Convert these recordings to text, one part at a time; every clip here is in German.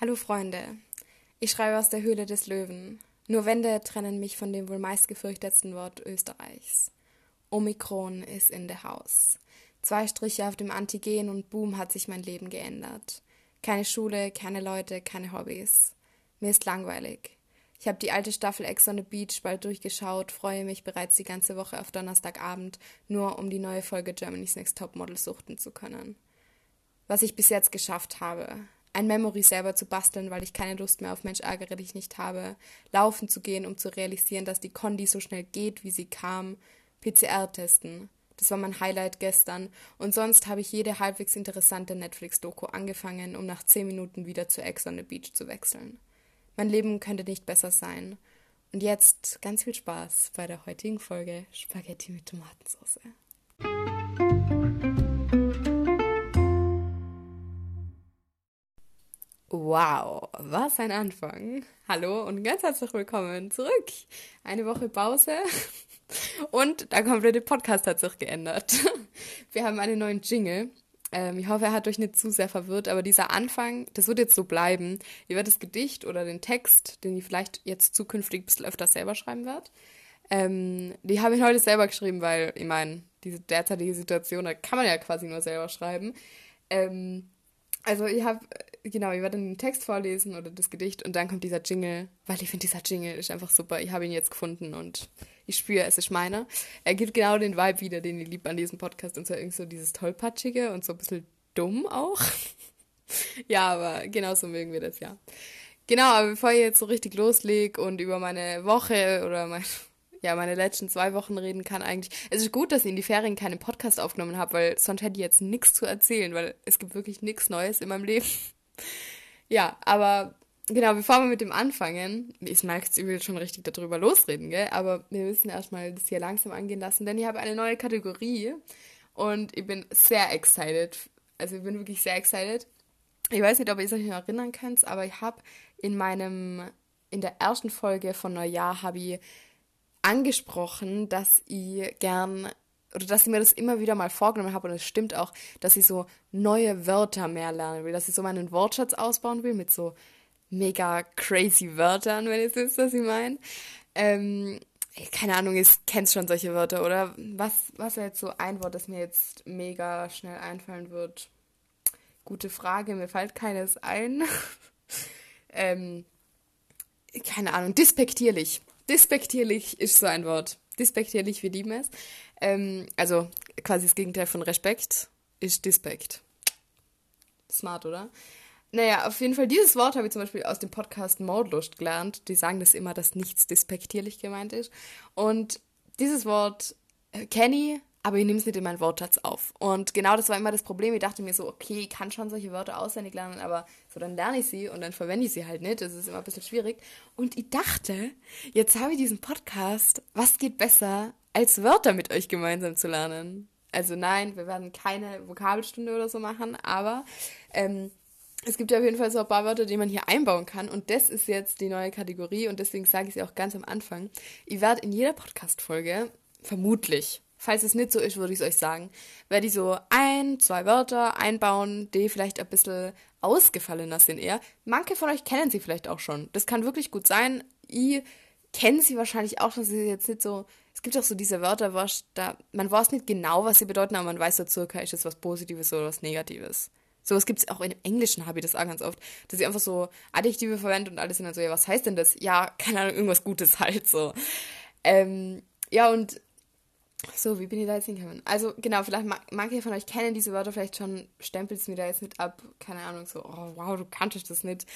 Hallo Freunde, ich schreibe aus der Höhle des Löwen. Nur Wände trennen mich von dem wohl meistgefürchtetsten Wort Österreichs. Omikron ist in der Haus. Zwei Striche auf dem Antigen und boom hat sich mein Leben geändert. Keine Schule, keine Leute, keine Hobbys. Mir ist langweilig. Ich habe die alte Staffel Ex on the Beach bald durchgeschaut, freue mich bereits die ganze Woche auf Donnerstagabend, nur um die neue Folge Germany's Next Topmodel suchten zu können. Was ich bis jetzt geschafft habe, ein Memory selber zu basteln, weil ich keine Lust mehr auf Mensch ärgere dich nicht habe, laufen zu gehen, um zu realisieren, dass die Kondi so schnell geht, wie sie kam, PCR testen. Das war mein Highlight gestern. Und sonst habe ich jede halbwegs interessante Netflix-Doku angefangen, um nach zehn Minuten wieder zu Ex on the Beach zu wechseln. Mein Leben könnte nicht besser sein. Und jetzt ganz viel Spaß bei der heutigen Folge Spaghetti mit Tomatensauce. Wow, was ein Anfang. Hallo und ganz herzlich willkommen zurück. Eine Woche Pause und der komplette Podcast hat sich geändert. Wir haben einen neuen Jingle. Ähm, ich hoffe, er hat euch nicht zu sehr verwirrt, aber dieser Anfang, das wird jetzt so bleiben. Ihr werdet das Gedicht oder den Text, den ich vielleicht jetzt zukünftig ein bisschen öfter selber schreiben werde, ähm, die habe ich heute selber geschrieben, weil, ich meine, diese derzeitige Situation, da kann man ja quasi nur selber schreiben. Ähm, also ich habe, genau, ich werde den Text vorlesen oder das Gedicht und dann kommt dieser Jingle, weil ich finde, dieser Jingle ist einfach super. Ich habe ihn jetzt gefunden und ich spüre, es ist meiner. Er gibt genau den Vibe wieder, den ich liebe an diesem Podcast und zwar irgendwie so dieses Tollpatschige und so ein bisschen dumm auch. ja, aber genau so mögen wir das, ja. Genau, aber bevor ich jetzt so richtig loslege und über meine Woche oder mein, ja, meine letzten zwei Wochen reden kann eigentlich. Es ist gut, dass ich in die Ferien keinen Podcast aufgenommen habe, weil sonst hätte ich jetzt nichts zu erzählen, weil es gibt wirklich nichts Neues in meinem Leben. Ja, aber genau, bevor wir mit dem anfangen, ich merke ich will schon richtig darüber losreden, gell? Aber wir müssen erstmal das hier langsam angehen lassen, denn ich habe eine neue Kategorie und ich bin sehr excited. Also ich bin wirklich sehr excited. Ich weiß nicht, ob ihr euch noch erinnern könnt, aber ich habe in meinem, in der ersten Folge von Neujahr habe ich angesprochen, dass ich gern oder dass ich mir das immer wieder mal vorgenommen habe und es stimmt auch, dass ich so neue Wörter mehr lernen will, dass ich so meinen Wortschatz ausbauen will mit so mega crazy Wörtern, wenn ihr wisst, was ich meine. Ähm, keine Ahnung, ihr kennt schon solche Wörter, oder? Was, was wäre jetzt so ein Wort, das mir jetzt mega schnell einfallen wird? Gute Frage, mir fällt keines ein. ähm, keine Ahnung, dispektierlich. Dispektierlich ist so ein Wort. Dispektierlich, wir lieben es. Ähm, also quasi das Gegenteil von Respekt ist Dispekt. Smart, oder? Naja, auf jeden Fall, dieses Wort habe ich zum Beispiel aus dem Podcast Mordlust gelernt. Die sagen das immer, dass nichts dispektierlich gemeint ist. Und dieses Wort äh, kenne ich, aber ich nehme es nicht in meinen Wortschatz auf. Und genau das war immer das Problem. Ich dachte mir so, okay, ich kann schon solche Wörter auswendig lernen, aber so dann lerne ich sie und dann verwende ich sie halt nicht. Das ist immer ein bisschen schwierig. Und ich dachte, jetzt habe ich diesen Podcast, was geht besser, als Wörter mit euch gemeinsam zu lernen? Also nein, wir werden keine Vokabelstunde oder so machen, aber ähm, es gibt ja auf jeden Fall so ein paar Wörter, die man hier einbauen kann. Und das ist jetzt die neue Kategorie und deswegen sage ich sie auch ganz am Anfang. Ich werde in jeder Podcast-Folge vermutlich Falls es nicht so ist, würde ich es euch sagen. Werde ich so ein, zwei Wörter einbauen, die vielleicht ein bisschen ausgefallener sind eher. Manche von euch kennen sie vielleicht auch schon. Das kann wirklich gut sein. Ich kenne sie wahrscheinlich auch schon. Sie jetzt nicht so. Es gibt auch so diese Wörter, was da, man weiß nicht genau, was sie bedeuten, aber man weiß so circa, ist es was Positives oder was Negatives. Sowas gibt es auch im Englischen, habe ich das auch ganz oft, dass ich einfach so Adjektive verwende und alles sind dann so, ja, was heißt denn das? Ja, keine Ahnung, irgendwas Gutes halt so. Ähm, ja, und so, wie bin ich da jetzt hingekommen? Also, genau, vielleicht manche von euch kennen diese Wörter vielleicht schon, stempelt es mir da jetzt mit ab, keine Ahnung, so, oh wow, du kanntest das nicht.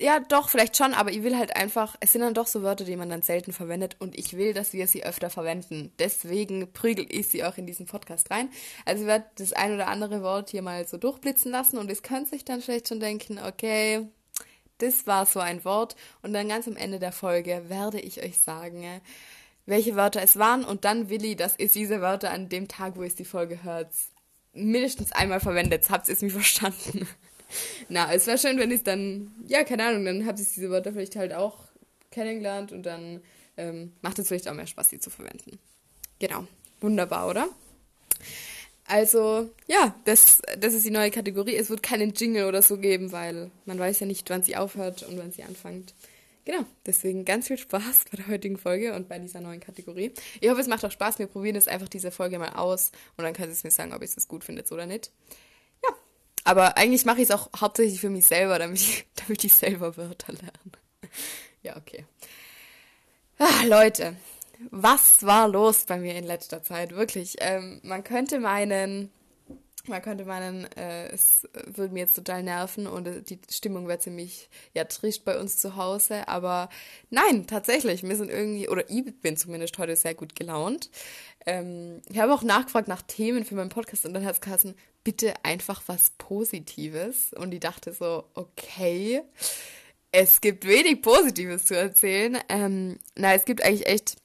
Ja, doch, vielleicht schon, aber ich will halt einfach, es sind dann doch so Wörter, die man dann selten verwendet und ich will, dass wir sie öfter verwenden. Deswegen prügel ich sie auch in diesen Podcast rein. Also ich werde das ein oder andere Wort hier mal so durchblitzen lassen und es könnte sich dann vielleicht schon denken, okay, das war so ein Wort und dann ganz am Ende der Folge werde ich euch sagen, welche Wörter es waren und dann Willi, dass ihr diese Wörter an dem Tag, wo ihr die Folge hört, mindestens einmal verwendet. Habt ihr es mir verstanden? Na, es wäre schön, wenn ich dann, ja, keine Ahnung, dann habt ihr diese Wörter vielleicht halt auch kennengelernt und dann ähm, macht es vielleicht auch mehr Spaß, sie zu verwenden. Genau. Wunderbar, oder? Also, ja, das, das ist die neue Kategorie. Es wird keinen Jingle oder so geben, weil man weiß ja nicht, wann sie aufhört und wann sie anfängt. Genau, deswegen ganz viel Spaß bei der heutigen Folge und bei dieser neuen Kategorie. Ich hoffe, es macht auch Spaß. Wir probieren jetzt einfach diese Folge mal aus und dann ihr es mir sagen, ob ihr es gut findet oder nicht. Ja, aber eigentlich mache ich es auch hauptsächlich für mich selber, damit ich, damit ich selber Wörter lerne. Ja, okay. Ah, Leute, was war los bei mir in letzter Zeit? Wirklich, ähm, man könnte meinen, man könnte meinen, äh, es würde mir jetzt total nerven und äh, die Stimmung wäre ziemlich, ja, trist bei uns zu Hause, aber nein, tatsächlich, wir sind irgendwie, oder ich bin zumindest heute sehr gut gelaunt. Ähm, ich habe auch nachgefragt nach Themen für meinen Podcast und dann hat es geheißen, bitte einfach was Positives und ich dachte so, okay, es gibt wenig Positives zu erzählen. Ähm, na, es gibt eigentlich echt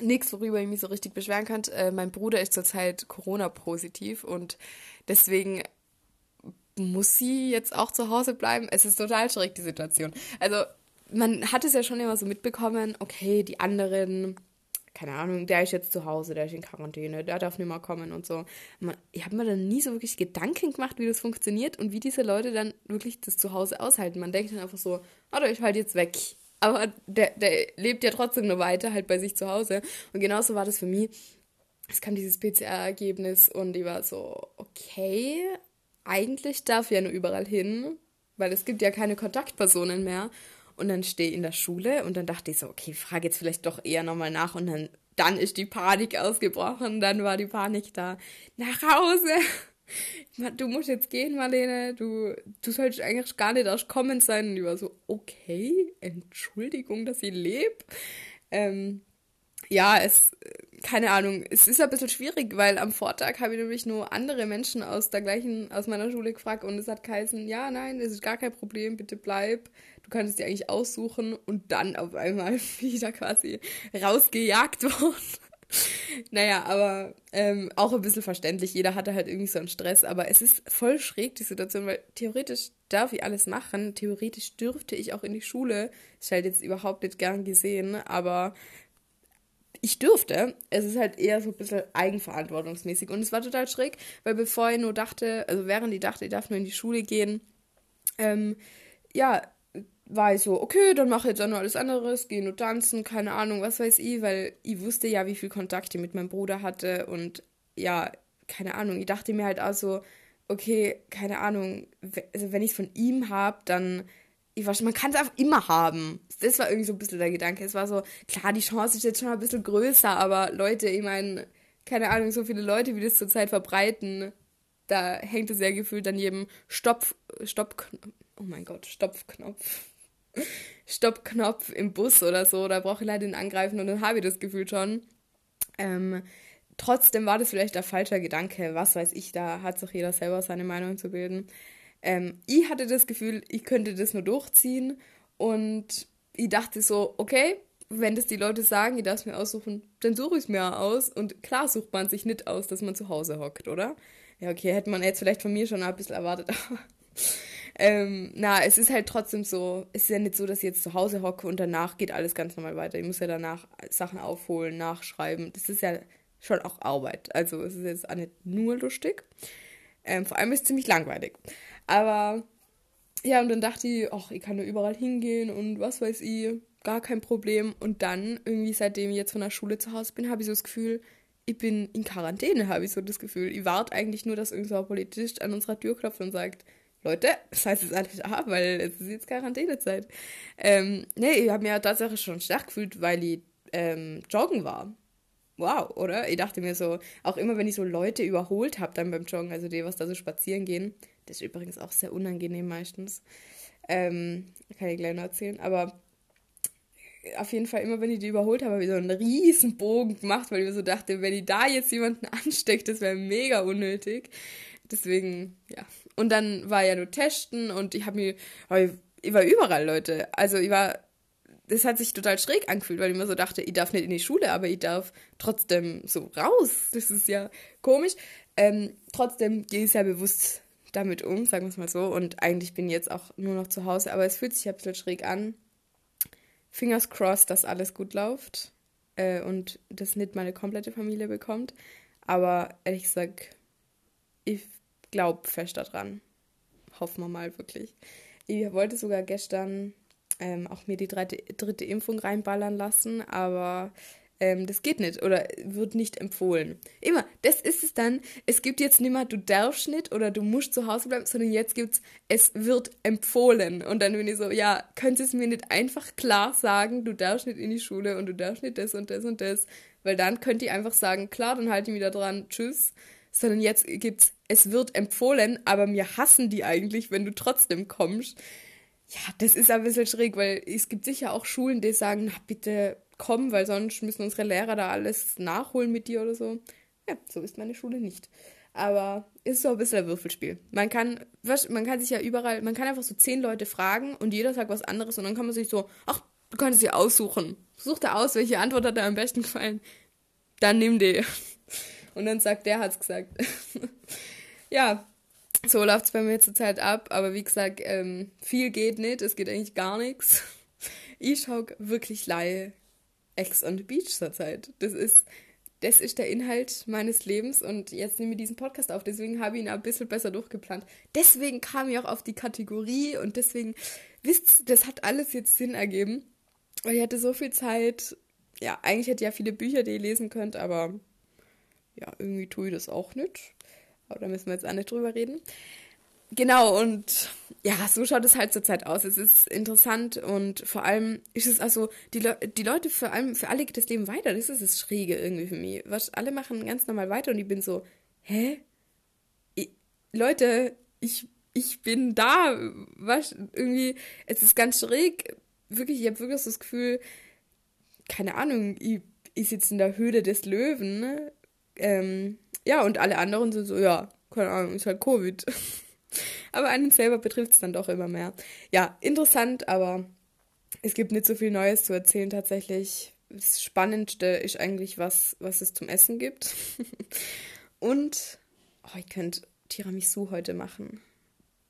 nichts, worüber ich mich so richtig beschweren kann. Äh, mein Bruder ist zurzeit Corona-positiv und deswegen muss sie jetzt auch zu Hause bleiben. Es ist total schräg, die Situation. Also, man hat es ja schon immer so mitbekommen, okay, die anderen, keine Ahnung, der ist jetzt zu Hause, der ist in Quarantäne, der darf nicht mehr kommen und so. Man, ich habe mir dann nie so wirklich Gedanken gemacht, wie das funktioniert und wie diese Leute dann wirklich das zu Hause aushalten. Man denkt dann einfach so, oh, ich halt jetzt weg aber der, der lebt ja trotzdem nur weiter, halt bei sich zu Hause. Und genauso war das für mich. Es kam dieses PCR-Ergebnis und ich war so, okay, eigentlich darf ich ja nur überall hin, weil es gibt ja keine Kontaktpersonen mehr. Und dann stehe ich in der Schule und dann dachte ich so, okay, frage jetzt vielleicht doch eher nochmal nach und dann, dann ist die Panik ausgebrochen, dann war die Panik da. Nach Hause! Du musst jetzt gehen, Marlene, du, du sollst eigentlich gar nicht erst kommen sein. Und ich war so, okay, Entschuldigung, dass ich lebe. Ähm, ja, es, keine Ahnung, es ist ein bisschen schwierig, weil am Vortag habe ich nämlich nur andere Menschen aus der gleichen, aus meiner Schule gefragt und es hat geheißen, ja, nein, es ist gar kein Problem, bitte bleib, du kannst dir eigentlich aussuchen und dann auf einmal wieder quasi rausgejagt worden naja, aber ähm, auch ein bisschen verständlich. Jeder hatte halt irgendwie so einen Stress, aber es ist voll schräg, die Situation, weil theoretisch darf ich alles machen. Theoretisch dürfte ich auch in die Schule. Ist halt jetzt überhaupt nicht gern gesehen, aber ich dürfte. Es ist halt eher so ein bisschen eigenverantwortungsmäßig. Und es war total schräg, weil bevor ich nur dachte, also während ich dachte, ich darf nur in die Schule gehen, ähm, ja, war ich so, okay, dann mache ich jetzt auch noch alles anderes, gehe nur tanzen, keine Ahnung, was weiß ich, weil ich wusste ja, wie viel Kontakt ich mit meinem Bruder hatte und ja, keine Ahnung, ich dachte mir halt auch so, okay, keine Ahnung, also wenn ich es von ihm habe, dann, ich weiß, man kann es auch immer haben. Das war irgendwie so ein bisschen der Gedanke. Es war so, klar, die Chance ist jetzt schon ein bisschen größer, aber Leute, ich meine, keine Ahnung, so viele Leute, wie das zurzeit verbreiten, da hängt es ja gefühlt an jedem Stopf, Stopp, oh mein Gott, Stopfknopf. Stoppknopf im Bus oder so, da brauche ich leider den angreifen und dann habe ich das Gefühl schon. Ähm, trotzdem war das vielleicht ein falscher Gedanke, was weiß ich, da hat sich jeder selber seine Meinung zu bilden. Ähm, ich hatte das Gefühl, ich könnte das nur durchziehen und ich dachte so, okay, wenn das die Leute sagen, ich darf es mir aussuchen, dann suche ich es mir aus. Und klar sucht man sich nicht aus, dass man zu Hause hockt, oder? Ja, okay, hätte man jetzt vielleicht von mir schon ein bisschen erwartet, ähm, na, es ist halt trotzdem so, es ist ja nicht so, dass ich jetzt zu Hause hocke und danach geht alles ganz normal weiter. Ich muss ja danach Sachen aufholen, nachschreiben. Das ist ja schon auch Arbeit. Also es ist jetzt auch nicht nur lustig. Ähm, vor allem ist es ziemlich langweilig. Aber ja, und dann dachte ich, ach, ich kann nur überall hingehen und was weiß ich, gar kein Problem. Und dann, irgendwie seitdem ich jetzt von der Schule zu Hause bin, habe ich so das Gefühl, ich bin in Quarantäne, habe ich so das Gefühl. Ich warte eigentlich nur, dass irgendein Politist an unserer Tür klopft und sagt, Leute, das heißt jetzt alles ab, weil es ist jetzt Quarantänezeit. Ähm, nee, ich habe mir tatsächlich schon stark gefühlt, weil ich ähm, joggen war. Wow, oder? Ich dachte mir so, auch immer wenn ich so Leute überholt habe dann beim Joggen, also die, was da so spazieren gehen, das ist übrigens auch sehr unangenehm meistens. Ähm, kann ich gleich noch erzählen, aber auf jeden Fall immer, wenn ich die überholt habe, habe ich so einen riesen Bogen gemacht, weil ich mir so dachte, wenn ich da jetzt jemanden ansteckt, das wäre mega unnötig. Deswegen, ja, und dann war ja nur testen und ich habe mir, ich war überall, Leute. Also ich war, das hat sich total schräg angefühlt, weil ich mir so dachte, ich darf nicht in die Schule, aber ich darf trotzdem so raus. Das ist ja komisch. Ähm, trotzdem gehe ich sehr bewusst damit um, sagen wir es mal so. Und eigentlich bin ich jetzt auch nur noch zu Hause, aber es fühlt sich ein bisschen schräg an. Fingers crossed, dass alles gut läuft äh, und das nicht meine komplette Familie bekommt. Aber ehrlich gesagt, ich glaube fest daran. Hoffen wir mal wirklich. Ich wollte sogar gestern ähm, auch mir die dritte, dritte Impfung reinballern lassen, aber ähm, das geht nicht oder wird nicht empfohlen. Immer, das ist es dann. Es gibt jetzt nicht mehr, du darfst nicht oder du musst zu Hause bleiben, sondern jetzt gibt es, es wird empfohlen. Und dann bin ich so, ja, könntest du mir nicht einfach klar sagen, du darfst nicht in die Schule und du darfst nicht das und das und das, weil dann könnt ihr einfach sagen, klar, dann halte ich da dran, tschüss. Sondern jetzt gibt's, es wird empfohlen, aber mir hassen die eigentlich, wenn du trotzdem kommst. Ja, das ist ein bisschen schräg, weil es gibt sicher auch Schulen, die sagen, na bitte kommen, weil sonst müssen unsere Lehrer da alles nachholen mit dir oder so. Ja, so ist meine Schule nicht. Aber ist so ein bisschen ein Würfelspiel. Man kann, man kann sich ja überall, man kann einfach so zehn Leute fragen und jeder sagt was anderes und dann kann man sich so, ach, du kannst dir aussuchen. Such da aus, welche Antwort hat dir am besten gefallen. Dann nimm die. Und dann sagt der, hat's gesagt. ja, so läuft's bei mir zurzeit ab. Aber wie gesagt, ähm, viel geht nicht. Es geht eigentlich gar nichts. Ich schaue wirklich Laie Ex on the Beach zurzeit. Das ist, das ist der Inhalt meines Lebens und jetzt nehme ich diesen Podcast auf. Deswegen habe ich ihn ein bisschen besser durchgeplant. Deswegen kam ich auch auf die Kategorie und deswegen, wisst das hat alles jetzt Sinn ergeben. Weil ich hatte so viel Zeit. Ja, eigentlich hätte ich ja viele Bücher, die ihr lesen könnt, aber ja, irgendwie tue ich das auch nicht. Aber da müssen wir jetzt auch nicht drüber reden. Genau, und ja, so schaut es halt zurzeit aus. Es ist interessant und vor allem ist es also, die, Le die Leute, vor allem, für alle geht das Leben weiter. Das ist das Schräge irgendwie für mich. Was, alle machen ganz normal weiter und ich bin so, hä? Ich, Leute, ich, ich bin da. Was? Irgendwie, es ist ganz schräg. Wirklich, ich habe wirklich so das Gefühl, keine Ahnung, ich, ich sitze in der Höhle des Löwen. Ne? Ähm, ja, und alle anderen sind so, ja, keine Ahnung, ist halt Covid. aber einen selber betrifft es dann doch immer mehr. Ja, interessant, aber es gibt nicht so viel Neues zu erzählen tatsächlich. Das Spannendste ist eigentlich, was, was es zum Essen gibt. Und oh, ich könnte Tiramisu heute machen.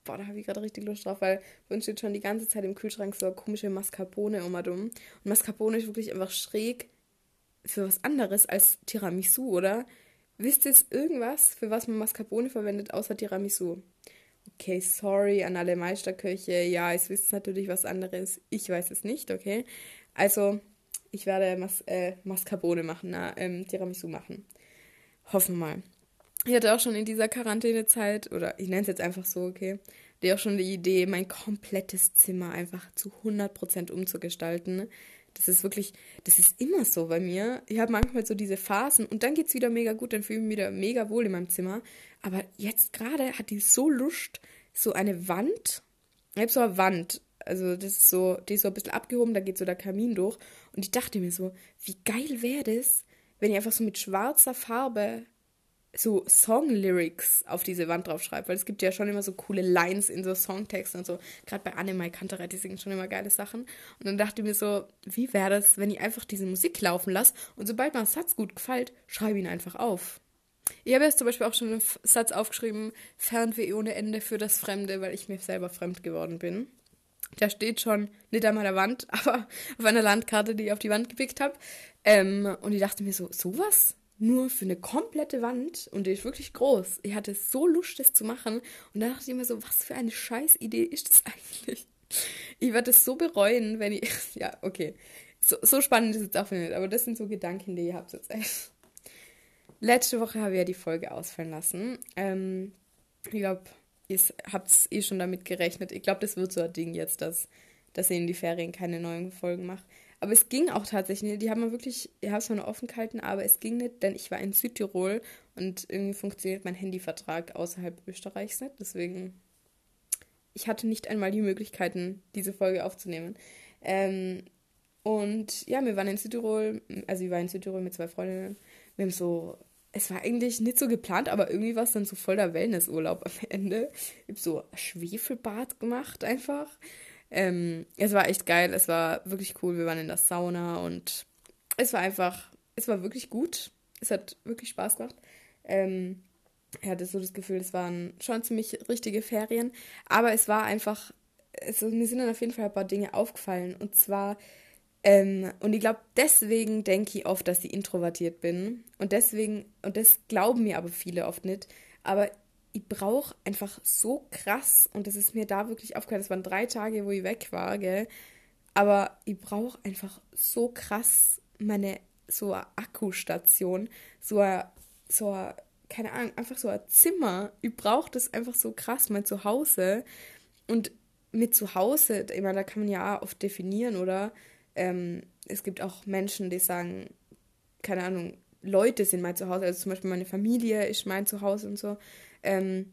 Boah, da habe ich gerade richtig Lust drauf, weil bei uns steht schon die ganze Zeit im Kühlschrank so komische Mascarpone um Und Mascarpone ist wirklich einfach schräg für was anderes als Tiramisu, oder? Wisst ihr irgendwas, für was man Mascarpone verwendet, außer Tiramisu? Okay, sorry an alle Meisterköche. Ja, es wisst natürlich was anderes. Ich weiß es nicht, okay? Also, ich werde Mas äh, Mascarpone machen, na, ähm, Tiramisu machen. Hoffen wir mal. Ich hatte auch schon in dieser Quarantänezeit, oder ich nenne es jetzt einfach so, okay, die auch schon die Idee, mein komplettes Zimmer einfach zu 100% umzugestalten. Das ist wirklich, das ist immer so bei mir. Ich habe manchmal so diese Phasen und dann geht es wieder mega gut, dann fühle ich mich wieder mega wohl in meinem Zimmer. Aber jetzt gerade hat die so Lust, so eine Wand. Ich habe so eine Wand, also das ist so, die ist so ein bisschen abgehoben, da geht so der Kamin durch. Und ich dachte mir so, wie geil wäre das, wenn ich einfach so mit schwarzer Farbe so Song-Lyrics auf diese Wand draufschreibe, weil es gibt ja schon immer so coole Lines in so Songtexten und so. Gerade bei Annemai Kantereit, die singen schon immer geile Sachen. Und dann dachte ich mir so, wie wäre das, wenn ich einfach diese Musik laufen lasse und sobald mir ein Satz gut gefällt, schreibe ihn einfach auf. Ich habe jetzt zum Beispiel auch schon einen Satz aufgeschrieben, Fernweh ohne Ende für das Fremde, weil ich mir selber fremd geworden bin. Der steht schon nicht an meiner Wand, aber auf einer Landkarte, die ich auf die Wand gepickt habe. Ähm, und ich dachte mir so, sowas? Nur für eine komplette Wand und die ist wirklich groß. Ich hatte so Lust, das zu machen. Und da dachte ich mir so, was für eine Scheißidee ist das eigentlich? Ich werde es so bereuen, wenn ich. Ja, okay. So, so spannend ist es auch nicht, aber das sind so Gedanken, die ihr habt zurzeit. Letzte Woche habe ich ja die Folge ausfallen lassen. Ähm, ich glaube, ihr habt es eh schon damit gerechnet. Ich glaube, das wird so ein Ding jetzt, dass, dass ich in die Ferien keine neuen Folgen mache. Aber es ging auch tatsächlich nicht. Die haben wir wirklich, ich habe es noch offen gehalten, aber es ging nicht, denn ich war in Südtirol und irgendwie funktioniert mein Handyvertrag außerhalb Österreichs nicht. Deswegen, ich hatte nicht einmal die Möglichkeiten, diese Folge aufzunehmen. Ähm, und ja, wir waren in Südtirol, also ich war in Südtirol mit zwei Freundinnen. Wir haben so es war eigentlich nicht so geplant, aber irgendwie war es dann so voll der Wellnessurlaub am Ende. Ich habe so Schwefelbad gemacht einfach. Ähm, es war echt geil, es war wirklich cool. Wir waren in der Sauna und es war einfach, es war wirklich gut. Es hat wirklich Spaß gemacht. Ähm, ich hatte so das Gefühl, es waren schon ziemlich richtige Ferien, aber es war einfach, es, mir sind dann auf jeden Fall ein paar Dinge aufgefallen. Und zwar ähm, und ich glaube, deswegen denke ich oft, dass ich introvertiert bin. Und deswegen, und das glauben mir aber viele oft nicht. Aber ich brauche einfach so krass, und das ist mir da wirklich aufgefallen, das waren drei Tage, wo ich weg war, gell? Aber ich brauche einfach so krass meine, so eine Akkustation, so ein, so ein, keine Ahnung, einfach so ein Zimmer. Ich brauche das einfach so krass, mein Zuhause. Und mit Zuhause, ich meine, da kann man ja oft definieren, oder? Ähm, es gibt auch Menschen, die sagen, keine Ahnung, Leute sind mein Zuhause, also zum Beispiel meine Familie ist mein Zuhause und so. Ähm,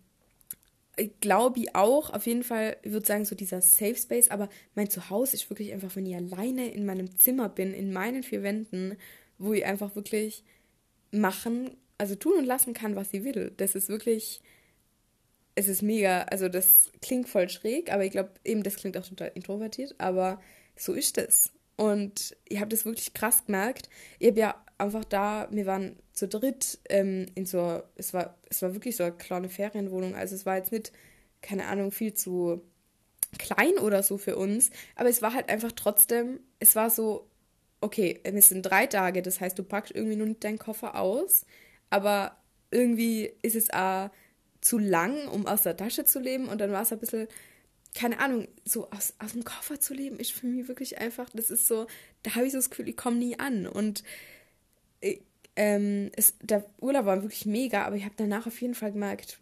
glaube ich auch, auf jeden Fall, ich würde sagen, so dieser Safe Space, aber mein Zuhause ist wirklich einfach, wenn ich alleine in meinem Zimmer bin, in meinen vier Wänden, wo ich einfach wirklich machen, also tun und lassen kann, was ich will. Das ist wirklich, es ist mega, also das klingt voll schräg, aber ich glaube, eben das klingt auch total introvertiert, aber so ist es. Und ich habe das wirklich krass gemerkt. Ich habe ja einfach da, wir waren zu dritt ähm, in so, es war, es war wirklich so eine kleine Ferienwohnung. Also es war jetzt nicht, keine Ahnung, viel zu klein oder so für uns. Aber es war halt einfach trotzdem, es war so, okay, es sind drei Tage, das heißt, du packst irgendwie nur nicht deinen Koffer aus, aber irgendwie ist es auch zu lang, um aus der Tasche zu leben und dann war es ein bisschen keine Ahnung, so aus, aus dem Koffer zu leben, ist für mich wirklich einfach, das ist so, da habe ich so das Gefühl, ich komme nie an. Und ähm, es, der Urlaub war wirklich mega, aber ich habe danach auf jeden Fall gemerkt,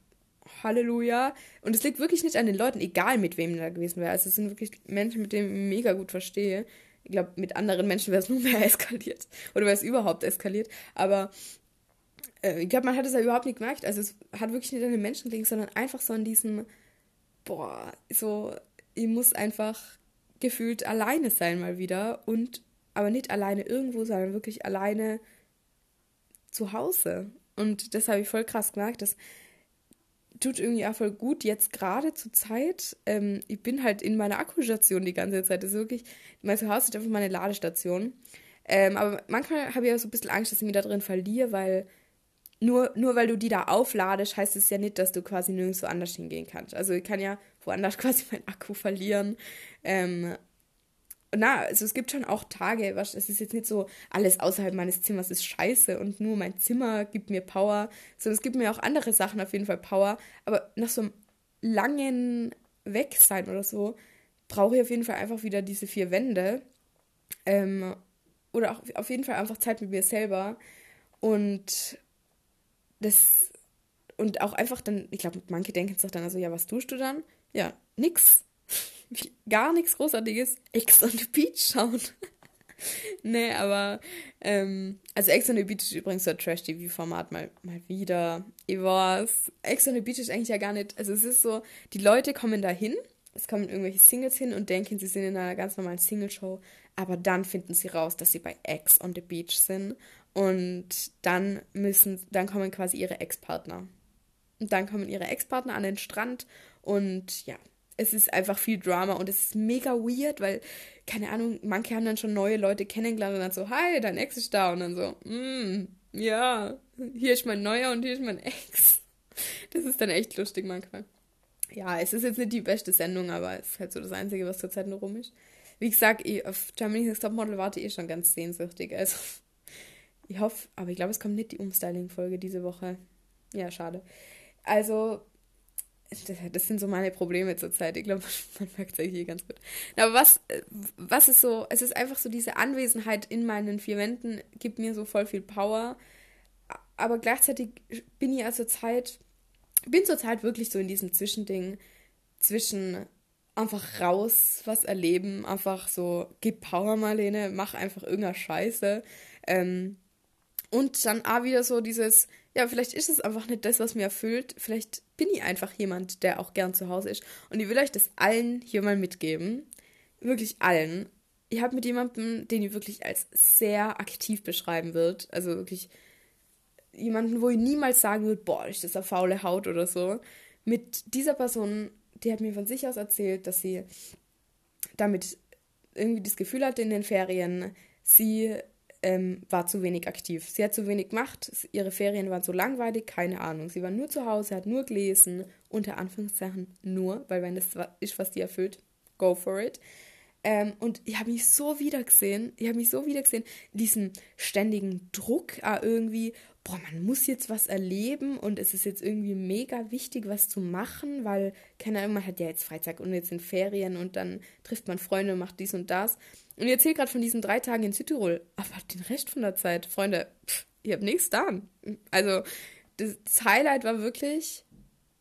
Halleluja. Und es liegt wirklich nicht an den Leuten, egal mit wem da gewesen wäre. Also es sind wirklich Menschen, mit denen ich mega gut verstehe. Ich glaube, mit anderen Menschen wäre es nur mehr eskaliert. Oder wäre es überhaupt eskaliert. Aber äh, ich glaube, man hat es ja überhaupt nicht gemerkt. Also es hat wirklich nicht an den Menschen gelegen, sondern einfach so an diesem boah, so, ich muss einfach gefühlt alleine sein mal wieder und aber nicht alleine irgendwo, sondern wirklich alleine zu Hause. Und das habe ich voll krass gemerkt. Das tut irgendwie auch voll gut jetzt gerade zur Zeit. Ähm, ich bin halt in meiner Akkustation die ganze Zeit. Das ist wirklich, mein Zuhause ist einfach meine Ladestation. Ähm, aber manchmal habe ich auch so ein bisschen Angst, dass ich mich da drin verliere, weil nur, nur weil du die da aufladest, heißt es ja nicht, dass du quasi nirgendwo anders hingehen kannst. Also ich kann ja woanders quasi meinen Akku verlieren. Ähm, na, also es gibt schon auch Tage, was, es ist jetzt nicht so, alles außerhalb meines Zimmers ist scheiße und nur mein Zimmer gibt mir Power, sondern es gibt mir auch andere Sachen auf jeden Fall Power. Aber nach so einem langen Wegsein oder so, brauche ich auf jeden Fall einfach wieder diese vier Wände. Ähm, oder auch auf jeden Fall einfach Zeit mit mir selber. Und das und auch einfach dann, ich glaube, manche denken sich dann also, ja, was tust du dann? Ja, nix. Gar nichts Großartiges. Ex on the Beach schauen. nee, aber, ähm, also Ex on the Beach ist übrigens so ein Trash-TV-Format mal, mal wieder. Ich weiß. Ex on the Beach ist eigentlich ja gar nicht, also es ist so, die Leute kommen da hin, es kommen irgendwelche Singles hin und denken, sie sind in einer ganz normalen Single-Show, aber dann finden sie raus, dass sie bei Ex on the Beach sind und dann müssen, dann kommen quasi ihre Ex-Partner. Und dann kommen ihre Ex-Partner an den Strand und ja, es ist einfach viel Drama und es ist mega weird, weil, keine Ahnung, manche haben dann schon neue Leute kennengelernt und dann so, hi, dein Ex ist da und dann so, mm, ja, hier ist mein neuer und hier ist mein Ex. Das ist dann echt lustig manchmal. Ja, es ist jetzt nicht die beste Sendung, aber es ist halt so das Einzige, was zurzeit nur rum ist. Wie gesagt, ich, auf Germany's Next Topmodel warte ich eh schon ganz sehnsüchtig, also ich hoffe, aber ich glaube, es kommt nicht die Umstyling-Folge diese Woche. Ja, schade. Also, das, sind so meine Probleme zurzeit. Ich glaube, man merkt es eigentlich ganz gut. Aber was, was ist so, es ist einfach so, diese Anwesenheit in meinen vier Wänden gibt mir so voll viel Power. Aber gleichzeitig bin ich ja zur Zeit, bin zur Zeit wirklich so in diesem Zwischending zwischen einfach raus, was erleben, einfach so, gib Power, Marlene, mach einfach irgendeine Scheiße. Ähm, und dann auch wieder so dieses, ja, vielleicht ist es einfach nicht das, was mir erfüllt. Vielleicht bin ich einfach jemand, der auch gern zu Hause ist. Und ich will euch das allen hier mal mitgeben. Wirklich allen. Ich habe mit jemandem, den ich wirklich als sehr aktiv beschreiben wird. Also wirklich jemanden, wo ich niemals sagen würde, boah, ist das eine faule Haut oder so. Mit dieser Person, die hat mir von sich aus erzählt, dass sie damit irgendwie das Gefühl hatte in den Ferien, sie ähm, war zu wenig aktiv. Sie hat zu wenig gemacht, ihre Ferien waren so langweilig, keine Ahnung. Sie war nur zu Hause, hat nur gelesen, unter Anführungszeichen nur, weil wenn das ist, was die erfüllt, go for it. Ähm, und ich habe mich so wiedergesehen, ich habe mich so wiedergesehen, diesen ständigen Druck, ah, irgendwie, boah, man muss jetzt was erleben und es ist jetzt irgendwie mega wichtig, was zu machen, weil, keine Ahnung, man hat ja jetzt Freizeit und jetzt sind Ferien und dann trifft man Freunde und macht dies und das. Und ihr erzählt gerade von diesen drei Tagen in Südtirol, aber den Rest von der Zeit, Freunde, pff, ihr habt nichts da. Also, das, Highlight war wirklich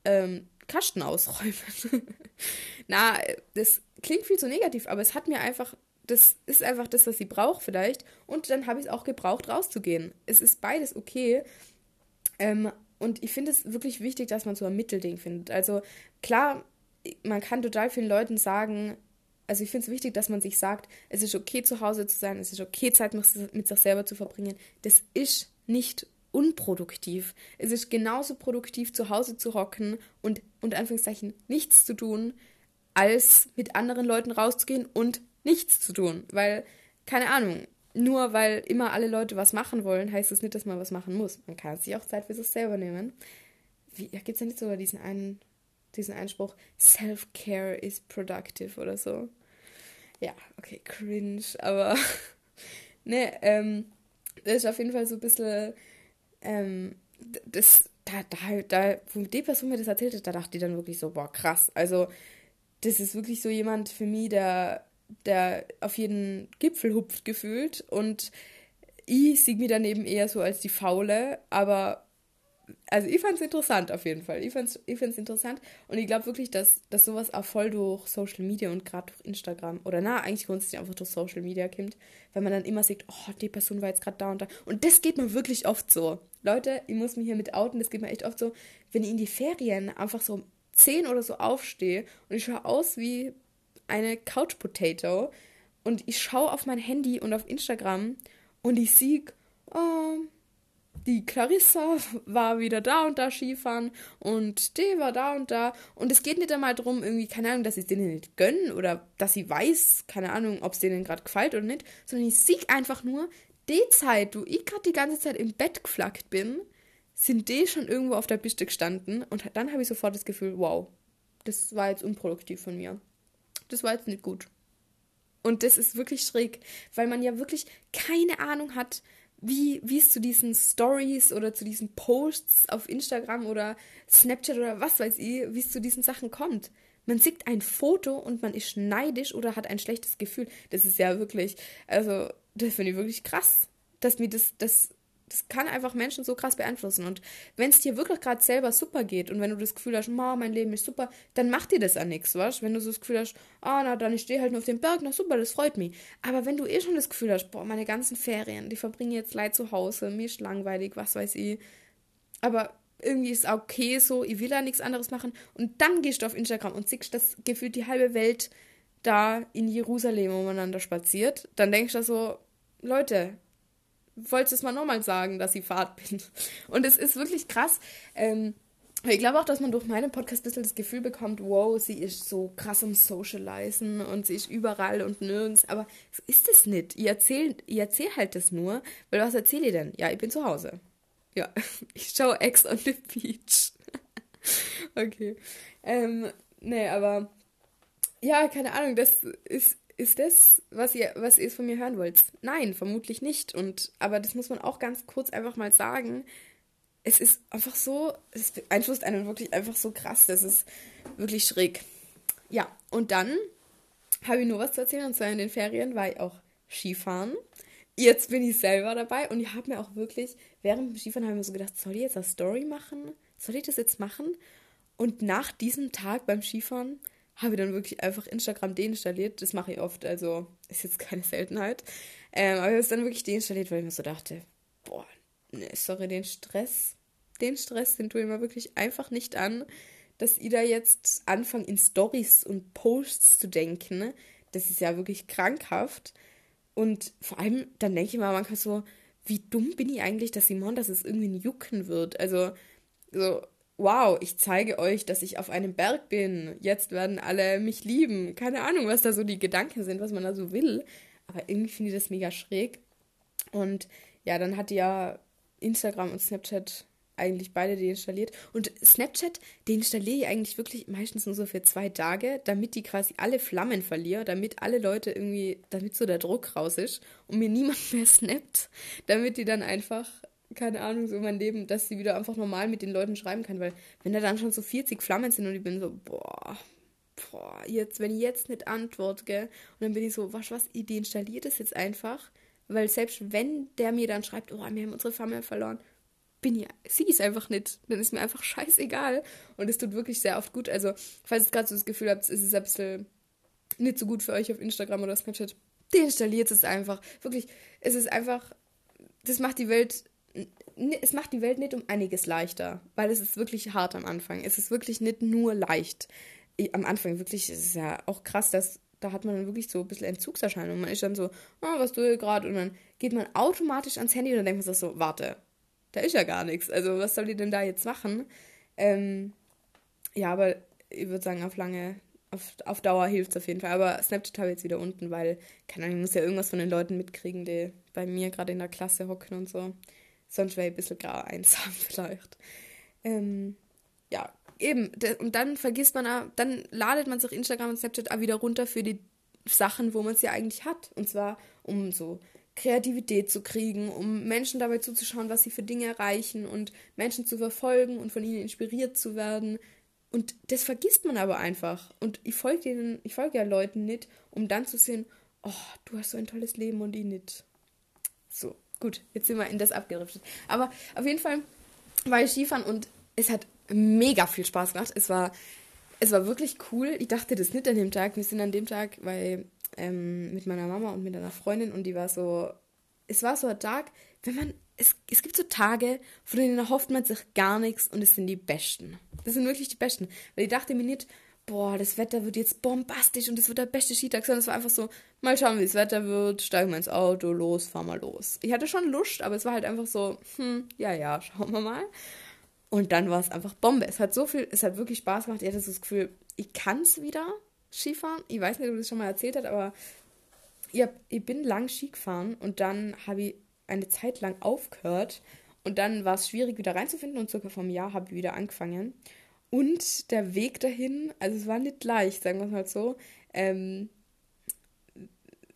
ähm, Kasten ausräumen. Na, das klingt viel zu negativ, aber es hat mir einfach das ist einfach das, was sie braucht vielleicht. Und dann habe ich es auch gebraucht, rauszugehen. Es ist beides okay. Ähm, und ich finde es wirklich wichtig, dass man so ein Mittelding findet. Also klar, man kann total vielen Leuten sagen, also ich finde es wichtig, dass man sich sagt, es ist okay, zu Hause zu sein, es ist okay, Zeit mit sich selber zu verbringen. Das ist nicht unproduktiv. Es ist genauso produktiv, zu Hause zu hocken und unter Anführungszeichen nichts zu tun, als mit anderen Leuten rauszugehen und nichts zu tun. Weil, keine Ahnung, nur weil immer alle Leute was machen wollen, heißt das nicht, dass man was machen muss. Man kann sich auch Zeit für sich selber nehmen. Wie, gibt es ja nicht sogar diesen einen, diesen Einspruch, Self-Care is productive oder so. Ja, okay, cringe, aber ne, ähm, das ist auf jeden Fall so ein bisschen, ähm, das, da, da, da, wo die Person mir das erzählt hat, da dachte ich dann wirklich so, boah, krass. Also, das ist wirklich so jemand für mich, der der auf jeden Gipfel hupft gefühlt und ich sehe mich daneben eher so als die Faule, aber also ich fand es interessant auf jeden Fall. Ich fand es ich interessant und ich glaube wirklich, dass, dass sowas auch voll durch Social Media und gerade durch Instagram oder na, eigentlich grundsätzlich einfach durch Social Media kommt, weil man dann immer sieht, oh, die Person war jetzt gerade da und da. Und das geht mir wirklich oft so. Leute, ich muss mich hier mit outen, das geht mir echt oft so, wenn ich in die Ferien einfach so um 10 oder so aufstehe und ich schaue aus wie eine Couch Potato und ich schaue auf mein Handy und auf Instagram und ich sehe, oh, die Clarissa war wieder da und da Skifahren und die war da und da. Und es geht nicht einmal darum, irgendwie, keine Ahnung, dass sie es denen nicht gönnen oder dass sie weiß, keine Ahnung, ob es denen gerade gefällt oder nicht, sondern ich sehe einfach nur, die Zeit, wo ich gerade die ganze Zeit im Bett geflackt bin, sind die schon irgendwo auf der Piste gestanden und dann habe ich sofort das Gefühl, wow, das war jetzt unproduktiv von mir das war jetzt nicht gut. Und das ist wirklich schräg, weil man ja wirklich keine Ahnung hat, wie, wie es zu diesen Stories oder zu diesen Posts auf Instagram oder Snapchat oder was weiß ich, wie es zu diesen Sachen kommt. Man sieht ein Foto und man ist neidisch oder hat ein schlechtes Gefühl. Das ist ja wirklich, also, das finde ich wirklich krass, dass mir das, das das kann einfach Menschen so krass beeinflussen. Und wenn es dir wirklich gerade selber super geht und wenn du das Gefühl hast, mein Leben ist super, dann macht dir das an nichts, was? Wenn du so das Gefühl hast, ah, na, dann ich stehe halt nur auf dem Berg, na super, das freut mich. Aber wenn du eh schon das Gefühl hast, boah, meine ganzen Ferien, die verbringe jetzt leid zu Hause, mir ist langweilig, was weiß ich. Aber irgendwie ist es okay so, ich will da nichts anderes machen. Und dann gehst du auf Instagram und siehst, dass gefühlt die halbe Welt da in Jerusalem umeinander spaziert. Dann denkst du so, Leute, wollte es mal nochmal sagen, dass ich Fahrt bin. Und es ist wirklich krass. Ähm, ich glaube auch, dass man durch meinen Podcast ein bisschen das Gefühl bekommt, wow, sie ist so krass am Socializen und sie ist überall und nirgends. Aber so ist es nicht. Ich erzähle ich erzähl halt das nur, weil was erzähle ich denn? Ja, ich bin zu Hause. Ja, ich schaue Ex on the Beach. okay. Ähm, nee, aber ja, keine Ahnung, das ist ist das, was ihr, was ihr von mir hören wollt? Nein, vermutlich nicht. Und, aber das muss man auch ganz kurz einfach mal sagen. Es ist einfach so, es beeinflusst einen wirklich einfach so krass. Das ist wirklich schräg. Ja, und dann habe ich nur was zu erzählen. Und zwar in den Ferien war ich auch Skifahren. Jetzt bin ich selber dabei und ich habe mir auch wirklich, während dem Skifahren habe ich mir so gedacht, soll ich jetzt eine Story machen? Soll ich das jetzt machen? Und nach diesem Tag beim Skifahren habe dann wirklich einfach Instagram deinstalliert. Das mache ich oft, also ist jetzt keine Seltenheit. Ähm, aber ich habe es dann wirklich deinstalliert, weil ich mir so dachte, boah, ne, sorry, den Stress, den Stress, den tue ich mir wirklich einfach nicht an, dass ihr da jetzt anfangt, in Stories und Posts zu denken. Das ist ja wirklich krankhaft. Und vor allem, dann denke ich mal manchmal so, wie dumm bin ich eigentlich, dass Simon, dass es irgendwie Jucken wird. Also, so, wow, ich zeige euch, dass ich auf einem Berg bin. Jetzt werden alle mich lieben. Keine Ahnung, was da so die Gedanken sind, was man da so will. Aber irgendwie finde ich das mega schräg. Und ja, dann hat ja Instagram und Snapchat eigentlich beide deinstalliert. Und Snapchat deinstalliere ich eigentlich wirklich meistens nur so für zwei Tage, damit die quasi alle Flammen verlieren, damit alle Leute irgendwie, damit so der Druck raus ist und mir niemand mehr snappt, damit die dann einfach keine Ahnung, so mein Leben, dass sie wieder einfach normal mit den Leuten schreiben kann, weil wenn da dann schon so 40 Flammen sind und ich bin so, boah, boah, jetzt, wenn ich jetzt nicht antworte, gell, und dann bin ich so, was, was, ich deinstalliere das jetzt einfach, weil selbst wenn der mir dann schreibt, oh, wir haben unsere Flamme verloren, bin ich, sieh es einfach nicht, dann ist mir einfach scheißegal. Und es tut wirklich sehr oft gut, also, falls ihr gerade so das Gefühl habt, es ist ein bisschen nicht so gut für euch auf Instagram oder Snapchat, deinstalliert es einfach, wirklich, es ist einfach, das macht die Welt es macht die Welt nicht um einiges leichter, weil es ist wirklich hart am Anfang. Es ist wirklich nicht nur leicht. Am Anfang wirklich, es ist ja auch krass, dass da hat man dann wirklich so ein bisschen Entzugserscheinungen. Man ist dann so, oh, was tue ich gerade? Und dann geht man automatisch ans Handy und dann denkt man sich so, warte, da ist ja gar nichts. Also was soll die denn da jetzt machen? Ähm, ja, aber ich würde sagen, auf lange, auf, auf Dauer hilft es auf jeden Fall. Aber Snapchat habe ich jetzt wieder unten, weil, keine Ahnung, ich muss ja irgendwas von den Leuten mitkriegen, die bei mir gerade in der Klasse hocken und so. Sonst wäre ich ein bisschen gar einsam vielleicht. Ähm, ja, eben. Und dann vergisst man, auch, dann ladet man sich Instagram und Snapchat auch wieder runter für die Sachen, wo man es ja eigentlich hat. Und zwar, um so Kreativität zu kriegen, um Menschen dabei zuzuschauen, was sie für Dinge erreichen und Menschen zu verfolgen und von ihnen inspiriert zu werden. Und das vergisst man aber einfach. Und ich folge denen, ich folge ja Leuten nicht, um dann zu sehen, oh, du hast so ein tolles Leben und ich nicht. So. Gut, jetzt sind wir in das abgeriftet. Aber auf jeden Fall war ich Skifahren und es hat mega viel Spaß gemacht. Es war, es war wirklich cool. Ich dachte das nicht an dem Tag. Wir sind an dem Tag weil, ähm, mit meiner Mama und mit einer Freundin und die war so, es war so ein Tag, wenn man, es, es gibt so Tage, von denen erhofft man sich gar nichts und es sind die besten. Das sind wirklich die besten. Weil ich dachte mir nicht, boah, das Wetter wird jetzt bombastisch und es wird der beste Skitag, sondern es war einfach so, mal schauen, wie das Wetter wird, steigen wir ins Auto, los, fahren wir los. Ich hatte schon Lust, aber es war halt einfach so, hm, ja, ja, schauen wir mal. Und dann war es einfach Bombe. Es hat so viel, es hat wirklich Spaß gemacht. Ich hatte so das Gefühl, ich kann es wieder Skifahren. Ich weiß nicht, ob du das schon mal erzählt hast, aber ich, hab, ich bin lang Ski gefahren und dann habe ich eine Zeit lang aufgehört und dann war es schwierig, wieder reinzufinden und circa vom Jahr habe ich wieder angefangen. Und der Weg dahin, also es war nicht leicht, sagen wir es mal so, ähm,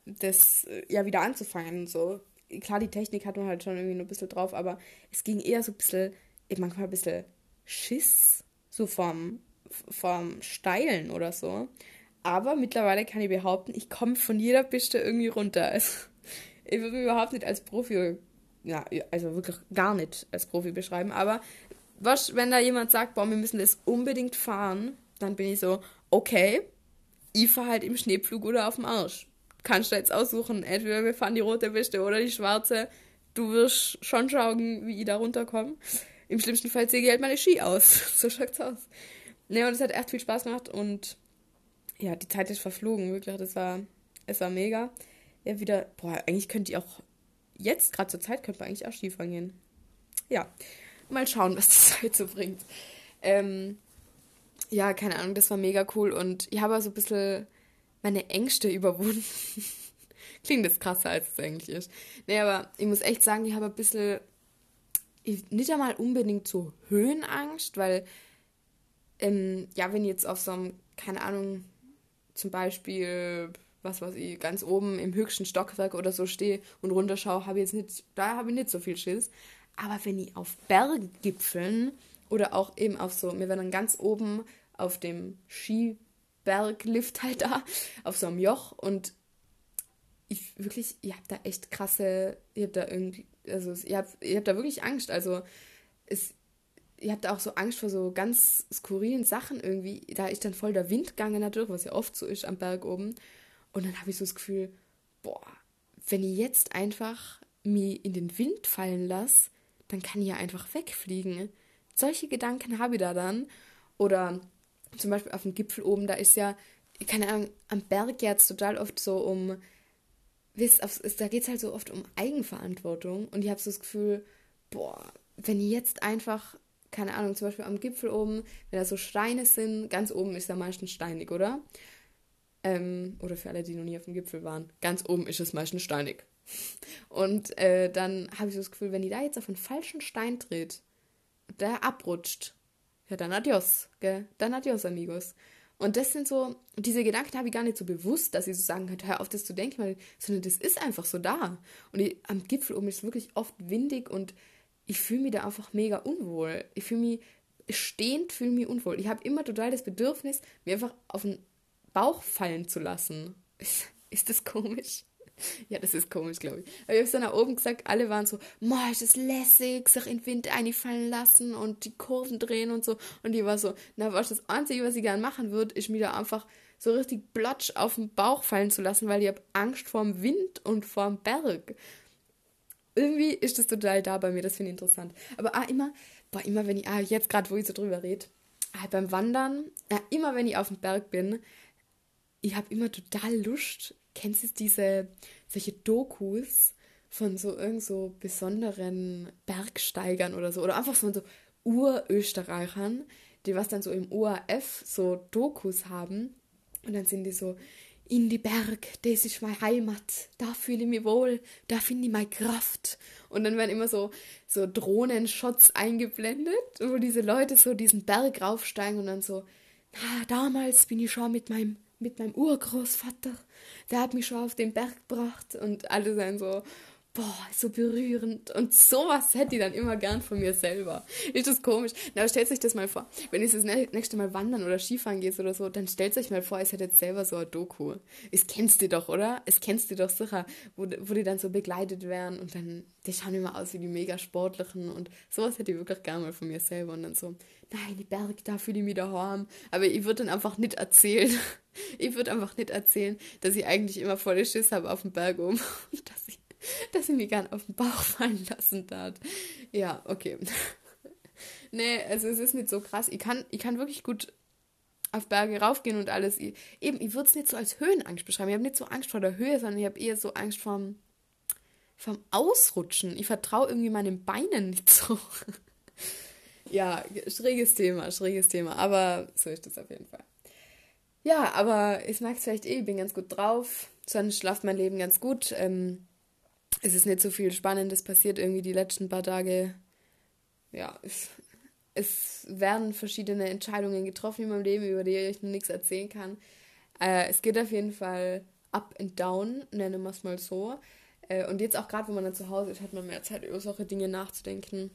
das äh, ja wieder anzufangen und so. Klar, die Technik hat man halt schon irgendwie nur ein bisschen drauf, aber es ging eher so ein bisschen, manchmal ein bisschen Schiss, so vom, vom Steilen oder so. Aber mittlerweile kann ich behaupten, ich komme von jeder Piste irgendwie runter. Also, ich würde mich überhaupt nicht als Profi, ja, also wirklich gar nicht als Profi beschreiben, aber was, wenn da jemand sagt, boah, wir müssen das unbedingt fahren, dann bin ich so, okay, ich fahre halt im Schneepflug oder auf dem Arsch. Kannst du jetzt aussuchen, entweder wir fahren die rote Piste oder die schwarze. Du wirst schon schauen, wie ich da runterkomme. Im schlimmsten Fall ziehe ich halt meine Ski aus. so schaut's aus. Ne, und es hat echt viel Spaß gemacht und ja, die Zeit ist verflogen, wirklich. Das war, es war mega. Ja, wieder, boah, eigentlich könnte ich auch, jetzt gerade zur Zeit könnte man eigentlich auch Skifahren gehen. Ja, mal schauen, was die Zeit so bringt. Ähm, ja, keine Ahnung, das war mega cool und ich habe so ein bisschen meine Ängste überwunden. Klingt das krasser, als es eigentlich ist. Nee, aber ich muss echt sagen, ich habe ein bisschen, nicht einmal unbedingt so Höhenangst, weil, ähm, ja, wenn ich jetzt auf so einem, keine Ahnung, zum Beispiel, was weiß ich, ganz oben im höchsten Stockwerk oder so stehe und runterschaue, habe ich jetzt nicht, da habe ich nicht so viel Schiss. Aber wenn ich auf Berggipfeln oder auch eben auf so, wir waren dann ganz oben auf dem Skiberglift halt da, auf so einem Joch und ich wirklich, ihr habt da echt krasse, ihr habt da irgendwie, also ihr habt, ihr habt da wirklich Angst, also es, ihr habt auch so Angst vor so ganz skurrilen Sachen irgendwie, da ist dann voll der Wind gegangen natürlich, was ja oft so ist am Berg oben. Und dann habe ich so das Gefühl, boah, wenn ich jetzt einfach mich in den Wind fallen lasse, dann kann ich ja einfach wegfliegen. Solche Gedanken habe ich da dann. Oder zum Beispiel auf dem Gipfel oben, da ist ja, keine Ahnung, am Berg jetzt total oft so um, wisst, da geht es halt so oft um Eigenverantwortung. Und ich habe so das Gefühl, boah, wenn ich jetzt einfach, keine Ahnung, zum Beispiel am Gipfel oben, wenn da so Steine sind, ganz oben ist ja meistens steinig, oder? Ähm, oder für alle, die noch nie auf dem Gipfel waren, ganz oben ist es meistens steinig. Und äh, dann habe ich so das Gefühl, wenn die da jetzt auf einen falschen Stein tritt, der abrutscht, ja, dann adios, gell? Dann adios, amigos. Und das sind so, diese Gedanken habe ich gar nicht so bewusst, dass ich so sagen könnte, hör auf, das zu denken, weil, sondern das ist einfach so da. Und ich, am Gipfel oben ist es wirklich oft windig und ich fühle mich da einfach mega unwohl. Ich fühle mich stehend, fühle mich unwohl. Ich habe immer total das Bedürfnis, mir einfach auf den Bauch fallen zu lassen. Ist, ist das komisch? Ja, das ist komisch, glaube ich. Aber ich habe es dann nach oben gesagt, alle waren so, ma, ist das lässig, sich in den Wind einfallen lassen und die Kurven drehen und so. Und die war so, na, was das Einzige, was ich gerne machen würde, ist mir da einfach so richtig blotsch auf den Bauch fallen zu lassen, weil ich habe Angst vor dem Wind und vor dem Berg. Irgendwie ist das total da bei mir, das finde ich interessant. Aber ah, immer, boah, immer wenn ich, ah, jetzt gerade, wo ich so drüber rede, ah, beim Wandern, ah, immer wenn ich auf dem Berg bin, ich habe immer total Lust, kennst du diese, solche Dokus von so irgend so besonderen Bergsteigern oder so, oder einfach von so Urösterreichern, die was dann so im ORF so Dokus haben und dann sind die so, in die Berg, das ist meine Heimat, da fühle ich mich wohl, da finde ich meine Kraft. Und dann werden immer so, so Drohnenshots eingeblendet, wo diese Leute so diesen Berg raufsteigen und dann so, na, damals bin ich schon mit meinem, mit meinem Urgroßvater, der hat mich schon auf den Berg gebracht und alle sind so, boah, so berührend. Und sowas hätte ich dann immer gern von mir selber. Ist das komisch? Na, stellt euch das mal vor. Wenn ihr das nächste Mal wandern oder Skifahren geht oder so, dann stellt euch mal vor, ihr hättet selber so ein Doku. Es kennst du doch, oder? Es kennst du doch sicher, wo, wo die dann so begleitet werden und dann, die schauen immer aus wie die mega Sportlichen und sowas hätte ich wirklich gern mal von mir selber und dann so, nein, die Berg, da fühle ich mich. Aber ich würde dann einfach nicht erzählen, ich würde einfach nicht erzählen, dass ich eigentlich immer voll Schiss habe auf dem Berg oben und dass ich dass ich mich gern auf den Bauch fallen lassen darf. Ja, okay. nee, also es ist nicht so krass. Ich kann, ich kann wirklich gut auf Berge raufgehen und alles. Ich, eben, ich würde es nicht so als Höhenangst beschreiben. Ich habe nicht so Angst vor der Höhe, sondern ich habe eher so Angst vorm, vom Ausrutschen. Ich vertraue irgendwie meinen Beinen nicht so. ja, schräges Thema, schräges Thema. Aber so ist das auf jeden Fall. Ja, aber ich merke es vielleicht eh, ich bin ganz gut drauf. Sonst schlaft mein Leben ganz gut. Ähm, es ist nicht so viel Spannendes passiert irgendwie die letzten paar Tage. Ja, es, es werden verschiedene Entscheidungen getroffen in meinem Leben, über die ich noch nichts erzählen kann. Äh, es geht auf jeden Fall up and down, nennen wir es mal so. Äh, und jetzt auch gerade, wo man dann zu Hause ist, hat man mehr Zeit, über solche Dinge nachzudenken.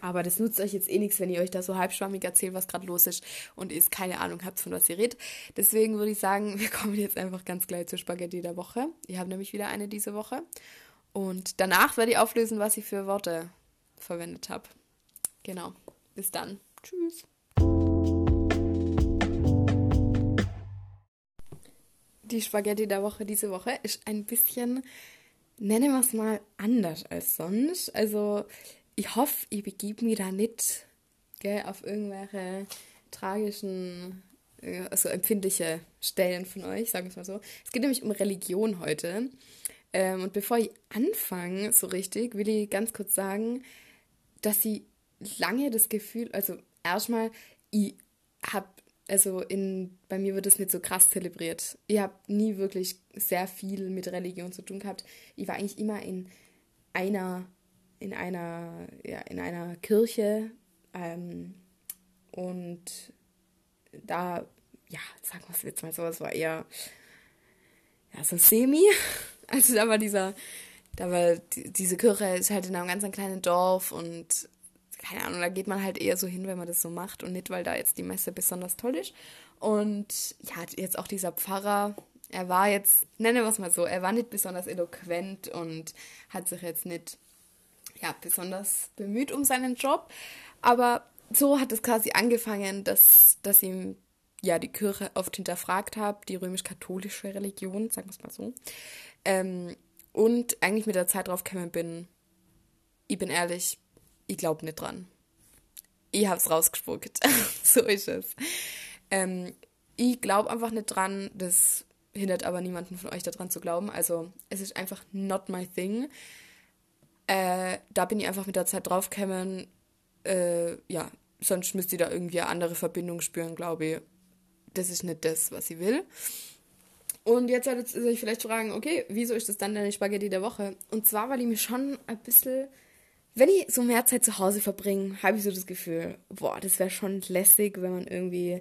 Aber das nutzt euch jetzt eh nichts, wenn ihr euch da so halbschwammig erzählt, was gerade los ist und ihr keine Ahnung habt, von was ihr redet. Deswegen würde ich sagen, wir kommen jetzt einfach ganz gleich zur Spaghetti der Woche. Ich habe nämlich wieder eine diese Woche. Und danach werde ich auflösen, was ich für Worte verwendet habe. Genau. Bis dann. Tschüss. Die Spaghetti der Woche diese Woche ist ein bisschen, nennen wir es mal, anders als sonst. Also ich hoffe, ich begebe mich da nicht gell, auf irgendwelche tragischen, also empfindliche Stellen von euch, sagen wir es mal so. Es geht nämlich um Religion heute. Ähm, und bevor ich anfange, so richtig, will ich ganz kurz sagen, dass ich lange das Gefühl, also erstmal, ich habe, also in, bei mir wird es nicht so krass zelebriert. Ich habe nie wirklich sehr viel mit Religion zu tun gehabt. Ich war eigentlich immer in einer in einer, ja, in einer Kirche ähm, und da, ja, sagen wir es jetzt mal so, es war eher ja, so semi. Also da war dieser, da war die, diese Kirche ist halt in einem ganz kleinen Dorf und keine Ahnung, da geht man halt eher so hin, wenn man das so macht und nicht, weil da jetzt die Messe besonders toll ist. Und ja, jetzt auch dieser Pfarrer, er war jetzt, nenne wir es mal so, er war nicht besonders eloquent und hat sich jetzt nicht ja, besonders bemüht um seinen Job. Aber so hat es quasi angefangen, dass, dass ihm ja die Kirche oft hinterfragt hat, die römisch-katholische Religion, sagen wir es mal so. Ähm, und eigentlich mit der Zeit drauf gekommen bin, ich bin ehrlich, ich glaube nicht dran. Ich habe es rausgespuckt. so ist es. Ähm, ich glaube einfach nicht dran, das hindert aber niemanden von euch daran zu glauben. Also es ist einfach not my thing. Äh, da bin ich einfach mit der Zeit draufgekommen, äh, ja, sonst müsste ich da irgendwie eine andere Verbindung spüren, glaube ich. Das ist nicht das, was ich will. Und jetzt solltet ihr euch vielleicht fragen, okay, wieso ist das dann deine Spaghetti der Woche? Und zwar, weil ich mir schon ein bisschen, wenn ich so mehr Zeit zu Hause verbringe, habe ich so das Gefühl, boah, das wäre schon lässig, wenn man irgendwie,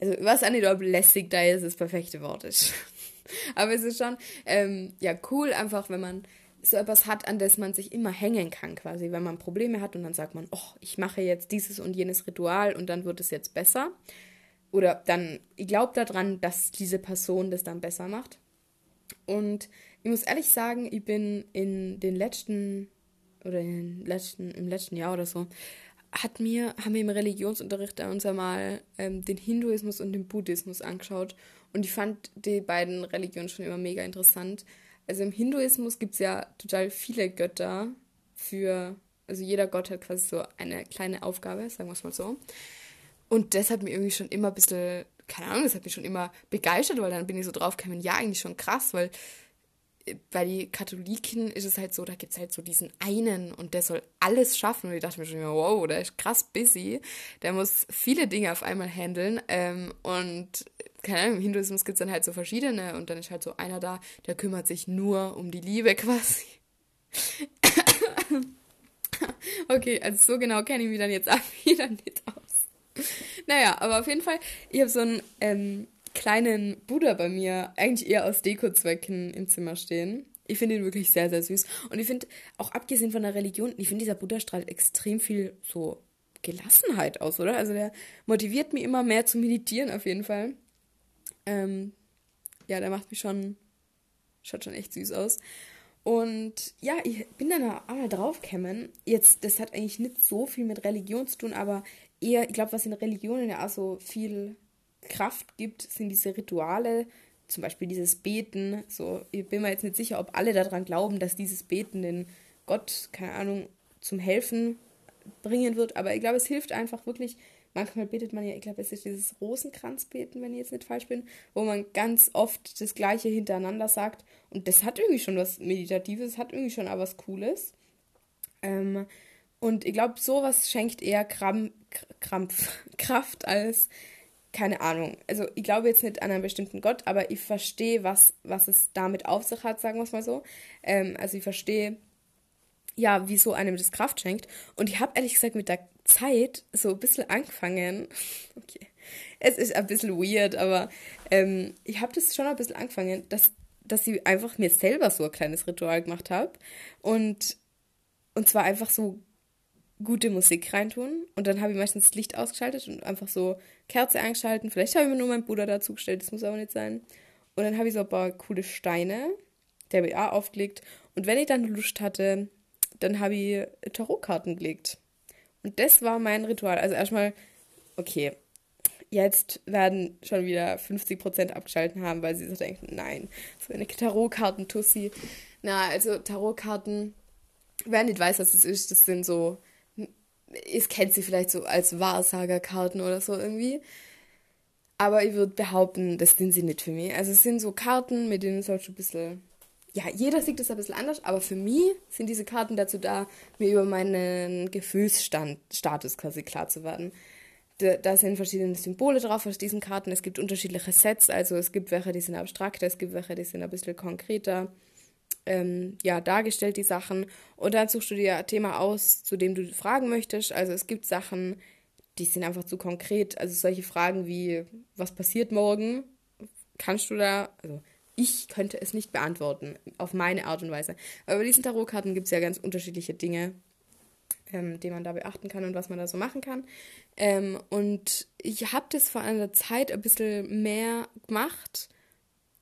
also auch nicht, ob lässig da ist das perfekte Wort ist. Aber es ist schon, ähm, ja, cool einfach, wenn man so etwas hat, an das man sich immer hängen kann, quasi, wenn man Probleme hat und dann sagt man, oh, ich mache jetzt dieses und jenes Ritual und dann wird es jetzt besser. Oder dann, ich glaube daran, dass diese Person das dann besser macht. Und ich muss ehrlich sagen, ich bin in den letzten, oder in den letzten, im letzten Jahr oder so, hat mir, haben wir im Religionsunterricht uns einmal ähm, den Hinduismus und den Buddhismus angeschaut. Und ich fand die beiden Religionen schon immer mega interessant. Also im Hinduismus gibt es ja total viele Götter für, also jeder Gott hat quasi so eine kleine Aufgabe, sagen wir es mal so. Und das hat mich irgendwie schon immer ein bisschen, keine Ahnung, das hat mich schon immer begeistert, weil dann bin ich so drauf gekommen, ja, eigentlich schon krass, weil bei den Katholiken ist es halt so, da gibt es halt so diesen einen und der soll alles schaffen. Und ich dachte mir schon immer, wow, der ist krass busy. Der muss viele Dinge auf einmal handeln. Ähm, und keine Ahnung, im Hinduismus gibt es dann halt so verschiedene und dann ist halt so einer da, der kümmert sich nur um die Liebe quasi. okay, also so genau kenne ich mich dann jetzt auch wieder nicht aus. Naja, aber auf jeden Fall, ich habe so einen ähm, kleinen Buddha bei mir, eigentlich eher aus Dekozwecken im Zimmer stehen. Ich finde ihn wirklich sehr, sehr süß. Und ich finde, auch abgesehen von der Religion, ich finde, dieser Buddha strahlt extrem viel so Gelassenheit aus, oder? Also der motiviert mich immer mehr zu meditieren, auf jeden Fall. Ähm, ja, der macht mich schon, schaut schon echt süß aus. Und ja, ich bin dann einmal draufgekommen. Jetzt, das hat eigentlich nicht so viel mit Religion zu tun, aber eher, ich glaube, was in Religionen ja auch so viel Kraft gibt, sind diese Rituale, zum Beispiel dieses Beten. So, ich bin mir jetzt nicht sicher, ob alle daran glauben, dass dieses Beten den Gott, keine Ahnung, zum Helfen bringen wird, aber ich glaube, es hilft einfach wirklich Manchmal betet man ja, ich glaube, es ist dieses Rosenkranzbeten, wenn ich jetzt nicht falsch bin, wo man ganz oft das Gleiche hintereinander sagt. Und das hat irgendwie schon was Meditatives, hat irgendwie schon auch was Cooles. Ähm, und ich glaube, sowas schenkt eher Kram Krampf, Kraft als, keine Ahnung. Also ich glaube jetzt nicht an einen bestimmten Gott, aber ich verstehe, was, was es damit auf sich hat, sagen wir es mal so. Ähm, also ich verstehe, ja, wieso einem das Kraft schenkt. Und ich habe ehrlich gesagt mit der Zeit so ein bisschen angefangen. Okay. Es ist ein bisschen weird, aber ähm, ich habe das schon ein bisschen angefangen, dass, dass ich einfach mir selber so ein kleines Ritual gemacht habe. Und, und zwar einfach so gute Musik reintun. Und dann habe ich meistens das Licht ausgeschaltet und einfach so Kerze eingeschalten. Vielleicht habe ich mir nur meinen Bruder dazu gestellt, das muss aber nicht sein. Und dann habe ich so ein paar coole Steine, der BA aufgelegt. Und wenn ich dann Lust hatte, dann habe ich Tarotkarten gelegt. Und das war mein Ritual. Also erstmal, okay, jetzt werden schon wieder 50% abgeschalten haben, weil sie so denken, nein, so eine Tarotkarten-Tussi. Na, also Tarotkarten, wer nicht weiß, was das ist, das sind so, es kennt sie vielleicht so als Wahrsagerkarten oder so irgendwie. Aber ich würde behaupten, das sind sie nicht für mich. Also es sind so Karten, mit denen sollst du ein bisschen ja, jeder sieht das ein bisschen anders, aber für mich sind diese Karten dazu da, mir über meinen Gefühlsstatus quasi klar zu werden. Da, da sind verschiedene Symbole drauf aus diesen Karten. Es gibt unterschiedliche Sets, also es gibt welche, die sind abstrakter, es gibt welche, die sind ein bisschen konkreter ähm, ja, dargestellt, die Sachen. Und dann suchst du dir ein Thema aus, zu dem du fragen möchtest. Also es gibt Sachen, die sind einfach zu konkret. Also solche Fragen wie, was passiert morgen? Kannst du da, also ich könnte es nicht beantworten, auf meine Art und Weise. Aber bei diesen Tarotkarten gibt es ja ganz unterschiedliche Dinge, ähm, die man da beachten kann und was man da so machen kann. Ähm, und ich habe das vor einer Zeit ein bisschen mehr gemacht.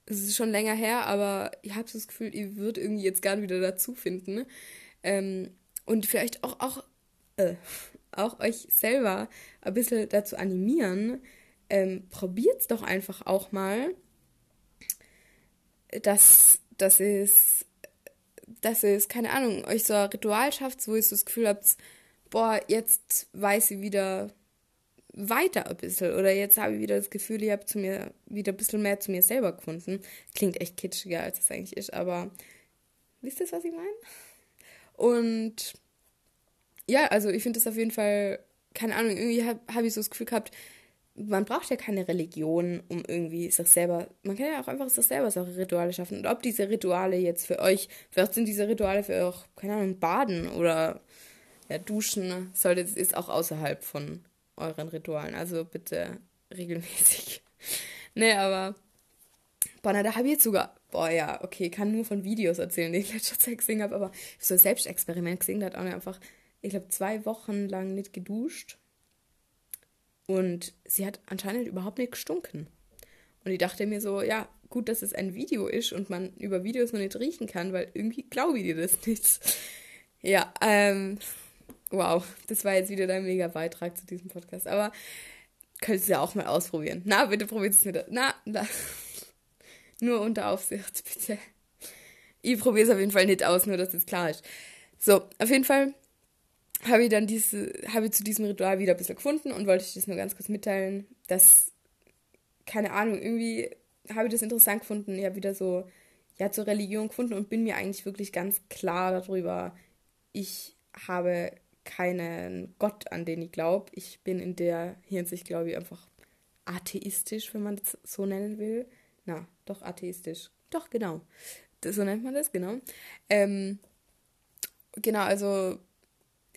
Es ist schon länger her, aber ich habe so das Gefühl, ich würde irgendwie jetzt gerne wieder dazu finden. Ähm, und vielleicht auch, auch, äh, auch euch selber ein bisschen dazu animieren. Ähm, Probiert es doch einfach auch mal dass, dass es, dass es, keine Ahnung, euch so ein Ritual schafft, wo ihr so das Gefühl habt, boah, jetzt weiß ich wieder weiter ein bisschen oder jetzt habe ich wieder das Gefühl, ich habe zu mir wieder ein bisschen mehr zu mir selber gefunden. Klingt echt kitschiger, als es eigentlich ist, aber wisst ihr, was ich meine? Und ja, also ich finde das auf jeden Fall, keine Ahnung, irgendwie habe hab ich so das Gefühl gehabt, man braucht ja keine Religion, um irgendwie sich selber, man kann ja auch einfach sich selber solche Rituale schaffen. Und ob diese Rituale jetzt für euch, vielleicht sind diese Rituale für euch, keine Ahnung, Baden oder ja, Duschen, sollte ist auch außerhalb von euren Ritualen. Also bitte regelmäßig. nee, aber boah, na, da habe ich jetzt sogar boah, ja, okay, kann nur von Videos erzählen, die ich letzter Zeit gesehen habe, aber so ein Selbstexperiment gesehen, da hat auch einfach, ich glaube, zwei Wochen lang nicht geduscht. Und sie hat anscheinend überhaupt nicht gestunken. Und ich dachte mir so, ja, gut, dass es ein Video ist und man über Videos noch nicht riechen kann, weil irgendwie glaube ich dir das nicht. Ja, ähm, wow, das war jetzt wieder dein mega Beitrag zu diesem Podcast. Aber könntest du ja auch mal ausprobieren. Na, bitte probiert es nicht. Na, na. Nur unter Aufsicht, bitte. Ich probiere es auf jeden Fall nicht aus, nur dass es klar ist. So, auf jeden Fall habe ich dann diese, habe ich zu diesem Ritual wieder ein bisschen gefunden und wollte ich das nur ganz kurz mitteilen, dass, keine Ahnung, irgendwie habe ich das interessant gefunden. Ich habe wieder so, ja, zur Religion gefunden und bin mir eigentlich wirklich ganz klar darüber, ich habe keinen Gott, an den ich glaube. Ich bin in der Hinsicht, glaube ich, einfach atheistisch, wenn man das so nennen will. Na, doch atheistisch. Doch, genau. Das, so nennt man das, genau. Ähm, genau, also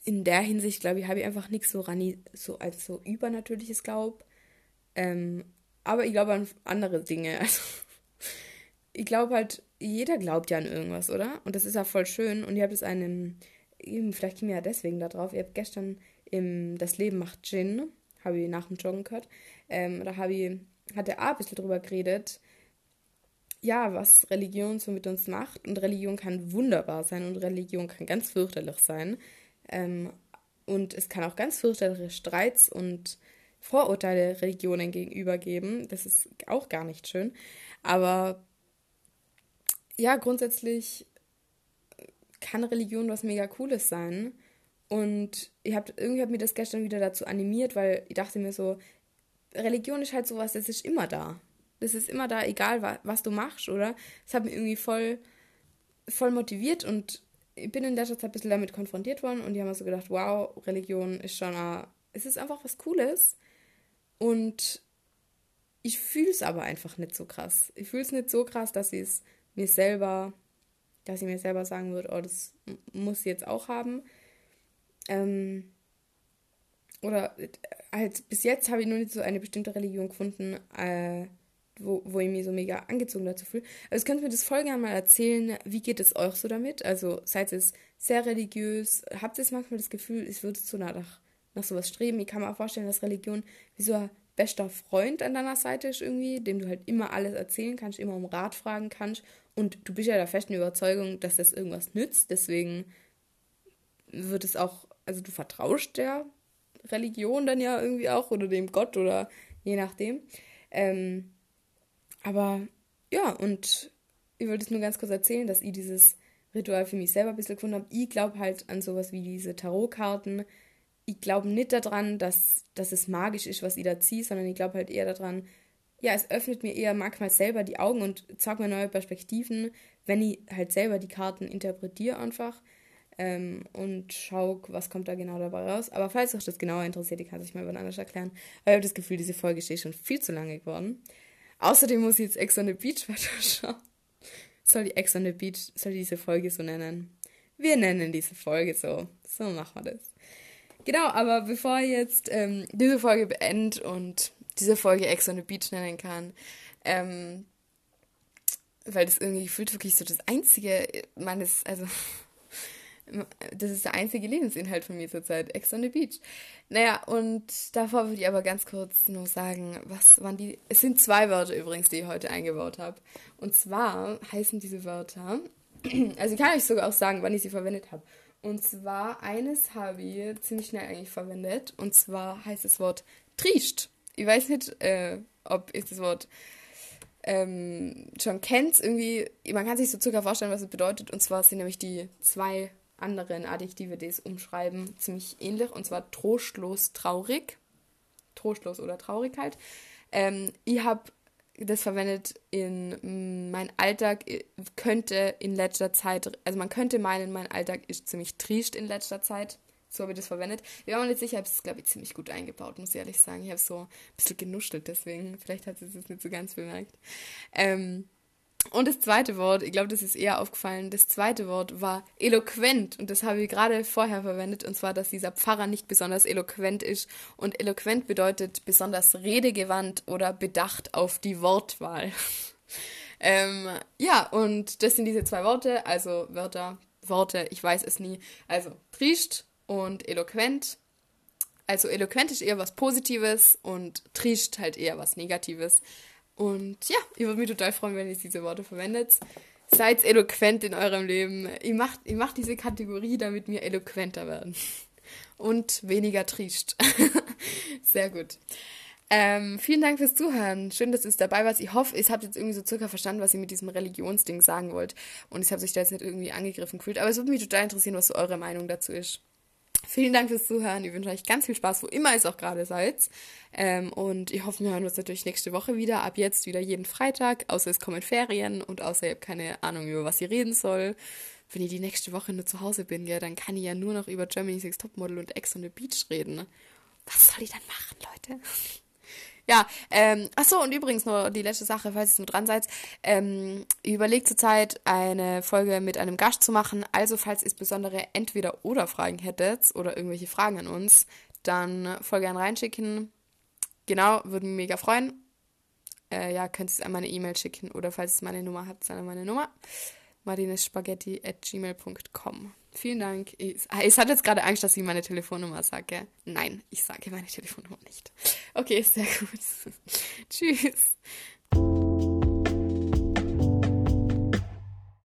in der Hinsicht, glaube ich, habe ich einfach nichts so, rani, so als so übernatürliches Glaub. Ähm, aber ich glaube an andere Dinge. Also, ich glaube halt, jeder glaubt ja an irgendwas, oder? Und das ist ja voll schön. Und ich habe das einem, eben, vielleicht mir ja deswegen da drauf. Ich habe gestern im Das Leben macht Gin, habe ich nach dem Joggen gehört. Ähm, da habe ich, hat der A ein bisschen drüber geredet, ja, was Religion so mit uns macht. Und Religion kann wunderbar sein und Religion kann ganz fürchterlich sein. Ähm, und es kann auch ganz fürchterliche Streits und Vorurteile Religionen gegenüber geben. Das ist auch gar nicht schön. Aber ja, grundsätzlich kann Religion was mega Cooles sein. Und ich hab, irgendwie hat mir das gestern wieder dazu animiert, weil ich dachte mir so, Religion ist halt sowas, das ist immer da. Das ist immer da, egal was, was du machst, oder? Das hat mich irgendwie voll, voll motiviert und ich bin in letzter Zeit ein bisschen damit konfrontiert worden und ich habe mir so gedacht, wow, Religion ist schon, a, es ist einfach was Cooles und ich fühle es aber einfach nicht so krass. Ich fühle es nicht so krass, dass ich es mir selber, dass ich mir selber sagen würde, oh, das muss ich jetzt auch haben. Ähm, oder äh, halt bis jetzt habe ich nur nicht so eine bestimmte Religion gefunden, äh, wo, wo ich mich so mega angezogen dazu fühle. Also könnt ihr mir das voll gerne mal erzählen, wie geht es euch so damit? Also seid ihr sehr religiös? Habt ihr manchmal das Gefühl, es würde so nach, nach sowas streben? Ich kann mir auch vorstellen, dass Religion wie so ein bester Freund an deiner Seite ist irgendwie, dem du halt immer alles erzählen kannst, immer um Rat fragen kannst. Und du bist ja der festen Überzeugung, dass das irgendwas nützt. Deswegen wird es auch, also du vertraust der Religion dann ja irgendwie auch oder dem Gott oder je nachdem. Ähm, aber ja, und ich wollte es nur ganz kurz erzählen, dass ich dieses Ritual für mich selber ein bisschen gefunden habe. Ich glaube halt an sowas wie diese Tarotkarten. Ich glaube nicht daran, dass, dass es magisch ist, was ich da ziehe, sondern ich glaube halt eher daran, ja, es öffnet mir eher manchmal selber die Augen und zeigt mir neue Perspektiven, wenn ich halt selber die Karten interpretiere einfach ähm, und schaue, was kommt da genau dabei raus. Aber falls euch das genauer interessiert, ich kann es euch mal über anders erklären. Weil ich habe das Gefühl, diese Folge ist eh schon viel zu lange geworden. Außerdem muss ich jetzt Ex on the Beach weiterschauen. Soll die Ex on the Beach, soll diese Folge so nennen? Wir nennen diese Folge so. So machen wir das. Genau, aber bevor ich jetzt ähm, diese Folge beende und diese Folge Ex on the Beach nennen kann, ähm, weil das irgendwie gefühlt wirklich so das einzige meines, also das ist der einzige Lebensinhalt von mir zurzeit, Ex on the Beach. Naja, und davor würde ich aber ganz kurz nur sagen, was waren die. Es sind zwei Wörter übrigens, die ich heute eingebaut habe. Und zwar heißen diese Wörter, also ich kann euch sogar auch sagen, wann ich sie verwendet habe. Und zwar, eines habe ich ziemlich schnell eigentlich verwendet. Und zwar heißt das Wort triest. Ich weiß nicht, äh, ob ihr das Wort ähm, schon kennt. Irgendwie, man kann sich so circa vorstellen, was es bedeutet. Und zwar sind nämlich die zwei anderen Adjektive, die es umschreiben, ziemlich ähnlich. Und zwar trostlos traurig. Trostlos oder Traurigkeit. Ähm, ich habe das verwendet in mein Alltag könnte in letzter Zeit, also man könnte meinen, mein Alltag ist ziemlich triest in letzter Zeit. So habe ich das verwendet. Ich war mir nicht sicher, ich habe es, glaube ich, ziemlich gut eingebaut, muss ich ehrlich sagen. Ich habe so ein bisschen genuschelt, deswegen, vielleicht hat sie es nicht so ganz bemerkt. Ähm, und das zweite Wort, ich glaube, das ist eher aufgefallen, das zweite Wort war eloquent. Und das habe ich gerade vorher verwendet. Und zwar, dass dieser Pfarrer nicht besonders eloquent ist. Und eloquent bedeutet besonders redegewandt oder bedacht auf die Wortwahl. Ähm, ja, und das sind diese zwei Worte, also Wörter, Worte, ich weiß es nie. Also triest und eloquent. Also eloquent ist eher was Positives und triest halt eher was Negatives. Und ja, ich würde mich total freuen, wenn ihr diese Worte verwendet. Seid eloquent in eurem Leben. Ihr macht, ihr macht diese Kategorie, damit wir eloquenter werden. Und weniger triest. Sehr gut. Ähm, vielen Dank fürs Zuhören. Schön, dass ihr dabei wart. Ich hoffe, ihr habt jetzt irgendwie so circa verstanden, was ihr mit diesem Religionsding sagen wollt. Und ich habe euch da jetzt nicht irgendwie angegriffen gefühlt. Aber es würde mich total interessieren, was so eure Meinung dazu ist. Vielen Dank fürs Zuhören. Ich wünsche euch ganz viel Spaß, wo immer es auch gerade seid. Ähm, und ich hoffe, wir hören uns natürlich nächste Woche wieder. Ab jetzt wieder jeden Freitag, außer es kommen Ferien und außer ihr habt keine Ahnung, über was ihr reden soll. Wenn ich die nächste Woche nur zu Hause bin, ja, dann kann ich ja nur noch über Germany's Next Topmodel und Ex on the Beach reden. Was soll ich dann machen, Leute? Ja, ähm, achso, und übrigens nur die letzte Sache, falls ihr nur dran seid. Ähm, ich überlege zurzeit eine Folge mit einem Gast zu machen. Also, falls ihr besondere Entweder-Oder-Fragen hättet oder irgendwelche Fragen an uns, dann voll gern reinschicken. Genau, würde mich mega freuen. Äh, ja, könnt ihr einmal eine E-Mail schicken oder falls ihr meine Nummer habt, dann meine Nummer. Martinespaghetti at gmail.com. Vielen Dank. Ich, ich hatte jetzt gerade Angst, dass ich meine Telefonnummer sage. Nein, ich sage meine Telefonnummer nicht. Okay, sehr gut. Tschüss.